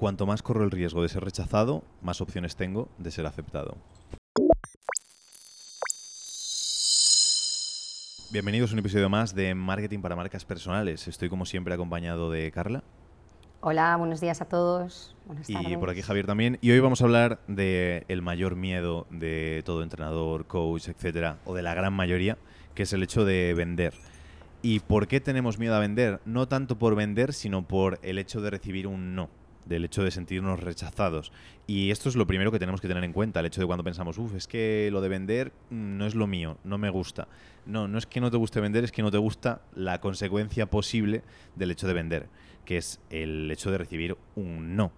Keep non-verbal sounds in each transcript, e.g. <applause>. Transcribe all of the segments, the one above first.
cuanto más corro el riesgo de ser rechazado, más opciones tengo de ser aceptado. Bienvenidos a un episodio más de Marketing para Marcas Personales. Estoy como siempre acompañado de Carla. Hola, buenos días a todos. y por aquí Javier también. Y hoy vamos a hablar de el mayor miedo de todo entrenador, coach, etcétera, o de la gran mayoría, que es el hecho de vender. ¿Y por qué tenemos miedo a vender? No tanto por vender, sino por el hecho de recibir un no del hecho de sentirnos rechazados. Y esto es lo primero que tenemos que tener en cuenta, el hecho de cuando pensamos, uff, es que lo de vender no es lo mío, no me gusta. No, no es que no te guste vender, es que no te gusta la consecuencia posible del hecho de vender que es el hecho de recibir un no.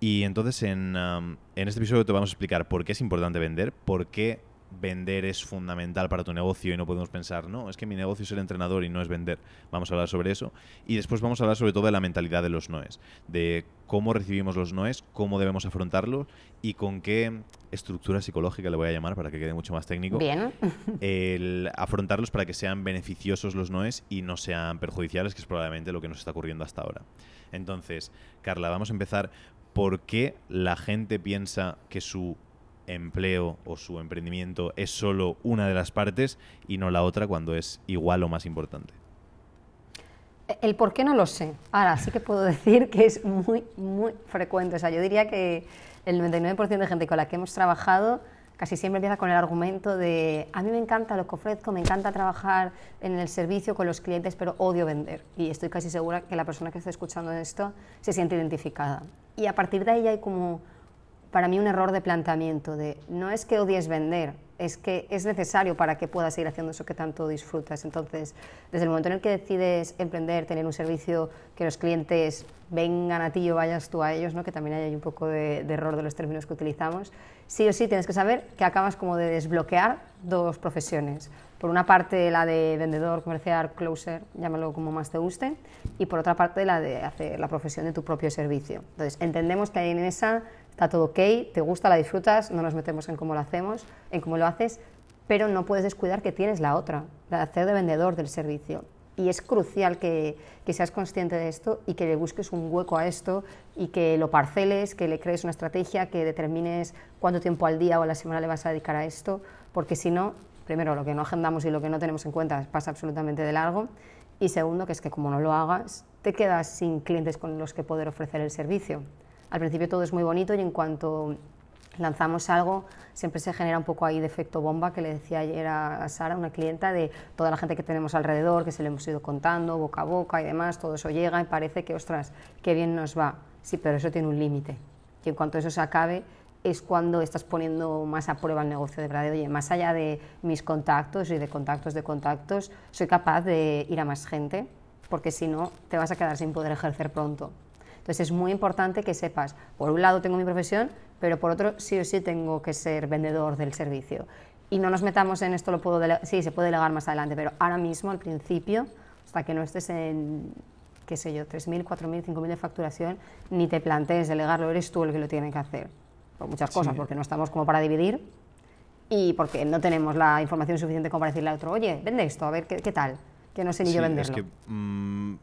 Y entonces en, en este episodio te vamos a explicar por qué es importante vender, por qué vender es fundamental para tu negocio y no podemos pensar, no, es que mi negocio es el entrenador y no es vender. Vamos a hablar sobre eso. Y después vamos a hablar sobre todo de la mentalidad de los noes, de cómo recibimos los noes, cómo debemos afrontarlos y con qué estructura psicológica le voy a llamar para que quede mucho más técnico. Bien. <laughs> El afrontarlos para que sean beneficiosos los noes y no sean perjudiciales, que es probablemente lo que nos está ocurriendo hasta ahora. Entonces, Carla, vamos a empezar. ¿Por qué la gente piensa que su empleo o su emprendimiento es solo una de las partes y no la otra cuando es igual o más importante? El por qué no lo sé. Ahora sí que puedo <laughs> decir que es muy, muy frecuente. O sea, yo diría que el 99% de gente con la que hemos trabajado casi siempre empieza con el argumento de a mí me encanta lo que ofrezco, me encanta trabajar en el servicio con los clientes, pero odio vender. Y estoy casi segura que la persona que está escuchando esto se siente identificada. Y a partir de ahí hay como para mí un error de planteamiento, de no es que odies vender, es que es necesario para que puedas seguir haciendo eso que tanto disfrutas. Entonces, desde el momento en el que decides emprender, tener un servicio que los clientes vengan a ti o vayas tú a ellos, ¿no? que también hay un poco de, de error de los términos que utilizamos, sí o sí tienes que saber que acabas como de desbloquear dos profesiones. Por una parte la de vendedor, comercial, closer, llámalo como más te guste, y por otra parte la de hacer la profesión de tu propio servicio. Entonces, entendemos que en esa está todo ok, te gusta, la disfrutas, no nos metemos en cómo lo hacemos, en cómo lo haces, pero no puedes descuidar que tienes la otra, la de hacer de vendedor del servicio. Y es crucial que, que, seas consciente de esto y que le busques un hueco a esto y que lo parceles, que le crees una estrategia, que determines cuánto tiempo al día o a la semana le vas a dedicar a esto, porque si no, primero, lo que no agendamos y lo que no tenemos en cuenta pasa absolutamente de largo. Y segundo, que es que como no lo hagas, te quedas sin clientes con los que poder ofrecer el servicio al principio todo es muy bonito y en cuanto lanzamos algo, siempre se genera un poco ahí de efecto bomba que le decía ayer a Sara, una clienta, de toda la gente que tenemos alrededor, que se le hemos ido contando boca a boca y demás, todo eso llega y parece que, ostras, qué bien nos va. Sí, pero eso tiene un límite. Y en cuanto eso se acabe, es cuando estás poniendo más a prueba el negocio de verdad. oye, más allá de mis contactos y de contactos de contactos, soy capaz de ir a más gente, porque si no, te vas a quedar sin poder ejercer pronto. Entonces es muy importante que sepas, por un lado tengo mi profesión, pero por otro sí o sí tengo que ser vendedor del servicio. Y no nos metamos en esto, lo puedo sí, se puede delegar más adelante, pero ahora mismo, al principio, hasta que no estés en, qué sé yo, 3.000, 4.000, 5.000 de facturación, ni te plantees delegarlo, eres tú el que lo tiene que hacer. Por muchas cosas, porque no estamos como para dividir y porque no tenemos la información suficiente como para decirle al otro, oye, vende esto, a ver qué, tal, que no sé ni yo venderlo. Es que, mm,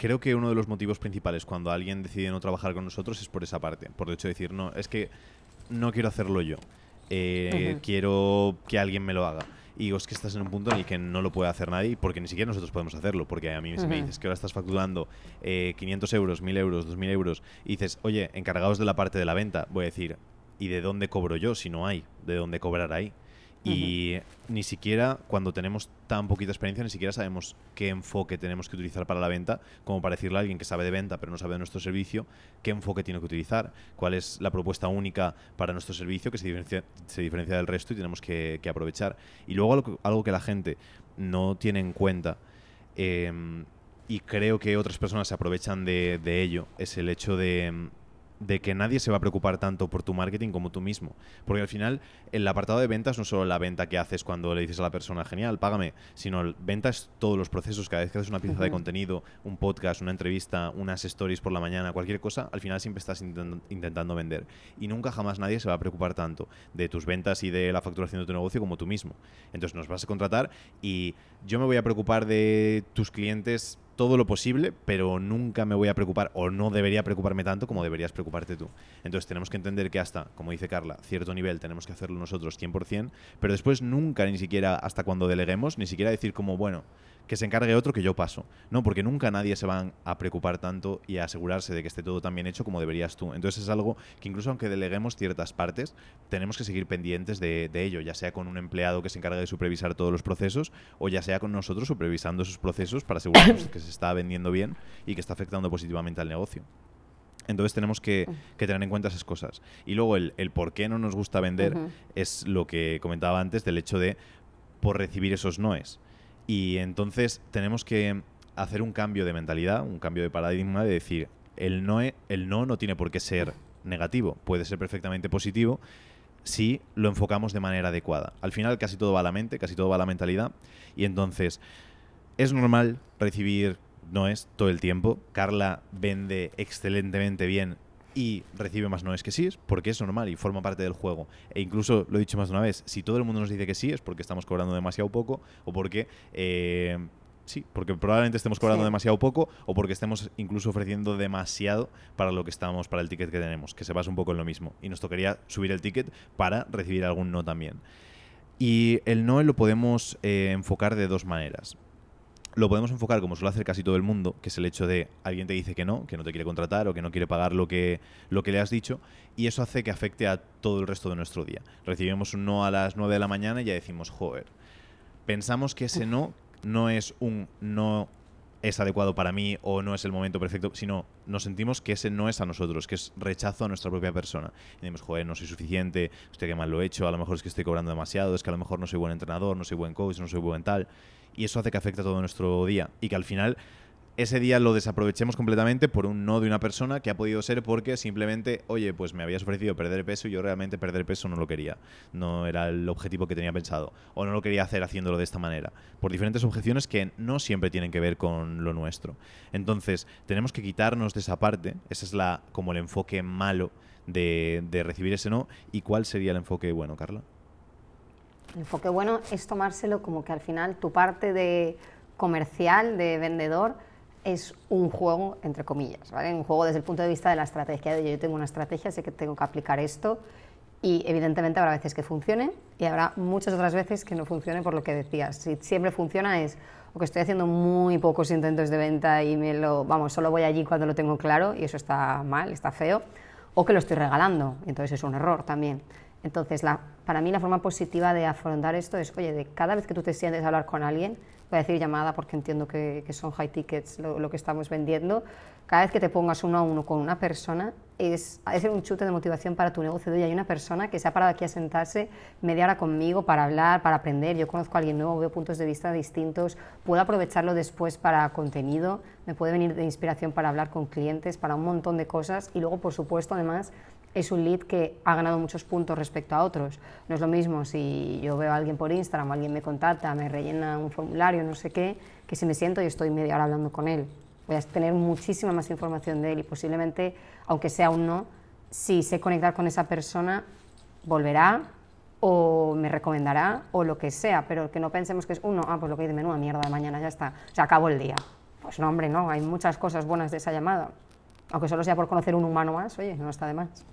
creo que uno de los motivos principales cuando alguien decide no trabajar con nosotros es por esa parte, por el hecho de decir, no, es que no quiero hacerlo yo, eh, quiero que alguien me lo haga. Y digo, es que estás en un punto en el que no lo puede hacer nadie porque ni siquiera nosotros podemos hacerlo. Porque a mí si me dices que ahora estás facturando 500 eh, euros, 1000 euros, 2000 euros y dices, oye, encargados de la parte de la venta, voy a decir, ¿y de dónde cobro yo si no hay? ¿De dónde cobrar ahí? Y ni siquiera cuando tenemos tan poquita experiencia, ni siquiera sabemos qué enfoque tenemos que utilizar para la venta, como para decirle a alguien que sabe de venta pero no sabe de nuestro servicio, qué enfoque tiene que utilizar, cuál es la propuesta única para nuestro servicio que se diferencia, del resto y tenemos que, aprovechar. Y luego algo, que la gente no tiene en cuenta, em, y creo que otras personas se aprovechan de ello, es el hecho de de que nadie se va a preocupar tanto por tu marketing como tú mismo. Porque al final, el apartado de ventas no es solo la venta que haces cuando le dices a la persona, genial, págame, sino venta es todos los procesos. Cada vez que haces una pieza de contenido, un podcast, una entrevista, unas stories por la mañana, cualquier cosa, al final siempre estás intentando vender. Y nunca jamás nadie se va a preocupar tanto de tus ventas y de la facturación de tu negocio como tú mismo. Entonces nos vas a contratar y yo me voy a preocupar de tus clientes todo lo posible, pero nunca me voy a preocupar o no debería preocuparme tanto como deberías preocuparte tú. Entonces tenemos que entender que hasta, como dice Carla, cierto nivel tenemos que hacerlo nosotros 100%, pero después nunca, ni siquiera hasta cuando deleguemos, ni siquiera decir como, bueno, que se encargue otro que yo paso. No, porque nunca nadie se va a preocupar tanto y a asegurarse de que esté todo tan bien hecho como deberías tú. Entonces es algo que incluso aunque deleguemos ciertas partes, tenemos que seguir pendientes de, ello, ya sea con un empleado que se encargue de supervisar todos los procesos o ya sea con nosotros supervisando esos procesos para asegurarnos que se está vendiendo bien y que está afectando positivamente al negocio. Entonces tenemos que, tener en cuenta esas cosas. Y luego el, por qué no nos gusta vender es lo que comentaba antes del hecho de por recibir esos noes. Y entonces tenemos que hacer un cambio de mentalidad, un cambio de paradigma de decir, el no, e, el no no tiene por qué ser negativo, puede ser perfectamente positivo si lo enfocamos de manera adecuada. Al final casi todo va a la mente, casi todo va a la mentalidad y entonces es normal recibir noes todo el tiempo. Carla vende excelentemente bien y recibe más noes que sí, porque es normal y forma parte del juego. E incluso, lo he dicho más de una vez, si todo el mundo nos dice que sí, es porque estamos cobrando demasiado poco o porque... Eh, sí, porque probablemente estemos cobrando demasiado poco o porque estemos incluso ofreciendo demasiado para lo que estamos, para el ticket que tenemos, que se basa un poco en lo mismo. Y nos tocaría subir el ticket para recibir algún no también. Y el no lo podemos eh, enfocar de dos maneras lo podemos enfocar como suele hacer casi todo el mundo, que es el hecho de alguien te dice que no, que no te quiere contratar o que no quiere pagar lo que, lo que le has dicho, y eso hace que afecte a todo el resto de nuestro día. Recibimos un no a las 9 de la mañana y ya decimos, joder, pensamos que ese no no es un no es adecuado para mí o no es el momento perfecto, sino nos sentimos que ese no es a nosotros, que es rechazo a nuestra propia persona. Y decimos, joder, no soy suficiente, estoy que mal lo he hecho, a lo mejor es que estoy cobrando demasiado, es que a lo mejor no soy buen entrenador, no soy buen coach, no soy buen tal y eso hace que afecte a todo nuestro día y que al final ese día lo desaprovechemos completamente por un no de una persona que ha podido ser porque simplemente, oye, pues me habías ofrecido perder peso y yo realmente perder peso no lo quería. No era el objetivo que tenía pensado. O no lo quería hacer haciéndolo de esta manera. Por diferentes objeciones que no siempre tienen que ver con lo nuestro. Entonces, tenemos que quitarnos de esa parte. Ese es la como el enfoque malo de, de recibir ese no. ¿Y cuál sería el enfoque bueno, Carla? Enfoque bueno es tomárselo como que al final tu parte de comercial, de vendedor, es un juego, entre comillas, ¿vale? Un juego desde el punto de vista de la estrategia. De yo tengo una estrategia, sé que tengo que aplicar esto y evidentemente habrá veces que funcione y habrá muchas otras veces que no funcione por lo que decías. Si siempre funciona es o que estoy haciendo muy pocos intentos de venta y me lo, vamos, solo voy allí cuando lo tengo claro y eso está mal, está feo, o que lo estoy regalando, entonces es un error también. Entonces, la, para mí la forma positiva de afrontar esto es, oye, de cada vez que tú te sientes a hablar con alguien, voy a decir llamada porque entiendo que, son high tickets lo, que estamos vendiendo, cada vez que te pongas uno a uno con una persona, es, es un chute de motivación para tu negocio. Y hay una persona que se ha parado aquí a sentarse media hora conmigo para hablar, para aprender. Yo conozco a alguien nuevo, veo puntos de vista distintos, puedo aprovecharlo después para contenido, me puede venir de inspiración para hablar con clientes, para un montón de cosas. Y luego, por supuesto, además, es un lead que ha ganado muchos puntos respecto a otros. No es lo mismo si yo veo a alguien por Instagram, alguien me contacta, me rellena un formulario, no sé qué, que si me siento y estoy media hora hablando con él. Voy a tener muchísima más información de él y posiblemente, aunque sea un no, si sé conectar con esa persona, volverá o me recomendará o lo que sea, pero que no pensemos que es uno, ah, pues lo que hay de menú, mierda, de mañana ya está, se acabó el día. Pues no, hombre, no, hay muchas cosas buenas de esa llamada. Aunque solo sea por conocer un humano más, oye, no está de más.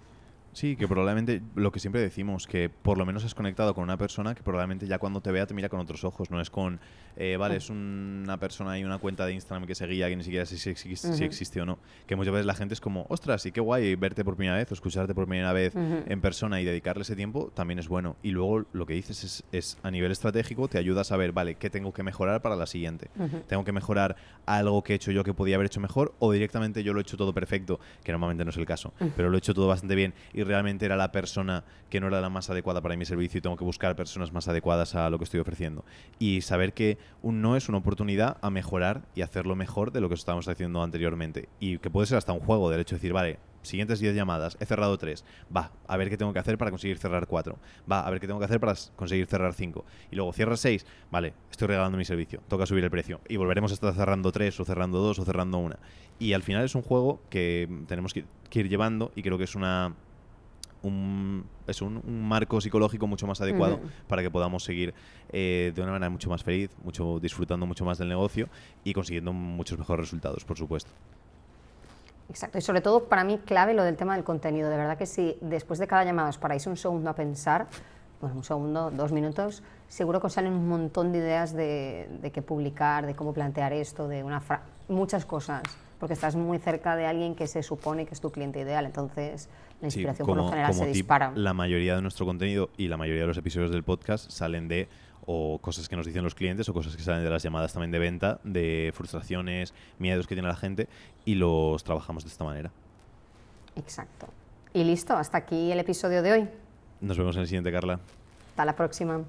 Sí, que probablemente lo que siempre decimos, que por lo menos has conectado con una persona que probablemente ya cuando te vea te mira con otros ojos, no es con, eh, vale, es una persona y una cuenta de Instagram que seguía que ni siquiera sé si, existe o no. Que muchas veces la gente es como, ostras, sí qué guay verte por primera vez o escucharte por primera vez en persona y dedicarle ese tiempo también es bueno. Y luego lo que dices es, es, a nivel estratégico te ayuda a saber, vale, qué tengo que mejorar para la siguiente. Tengo que mejorar algo que he hecho yo que podía haber hecho mejor o directamente yo lo he hecho todo perfecto, que normalmente no es el caso, pero lo he hecho todo bastante bien y realmente era la persona que no era la más adecuada para mi servicio y tengo que buscar personas más adecuadas a lo que estoy ofreciendo. Y saber que un no es una oportunidad a mejorar y hacerlo mejor de lo que estábamos haciendo anteriormente. Y que puede ser hasta un juego, del hecho de decir, vale, siguientes 10 llamadas, he cerrado 3, va, a ver qué tengo que hacer para conseguir cerrar 4, va, a ver qué tengo que hacer para conseguir cerrar 5, y luego cierras 6, vale, estoy regalando mi servicio, toca subir el precio, y volveremos a estar cerrando 3 o cerrando 2 o cerrando 1. Y al final es un juego que tenemos que ir llevando y creo que es una un, es un, marco psicológico mucho más adecuado para que podamos seguir eh, de una manera mucho más feliz, mucho disfrutando mucho más del negocio y consiguiendo muchos mejores resultados, por supuesto. Exacto, y sobre todo para mí clave lo del tema del contenido. De verdad que si después de cada llamada os paráis un segundo a pensar, bueno, un segundo, dos minutos, seguro que os salen un montón de ideas de, de qué publicar, de cómo plantear esto, de una muchas cosas, porque estás muy cerca de alguien que se supone que es tu cliente ideal, entonces la inspiración por lo general se dispara. La mayoría de nuestro contenido y la mayoría de los episodios del podcast salen de o cosas que nos dicen los clientes o cosas que salen de las llamadas también de venta, de frustraciones, miedos que tiene la gente y los trabajamos de esta manera. Exacto. Y listo, hasta aquí el episodio de hoy. Nos vemos en el siguiente, Carla. Hasta la próxima.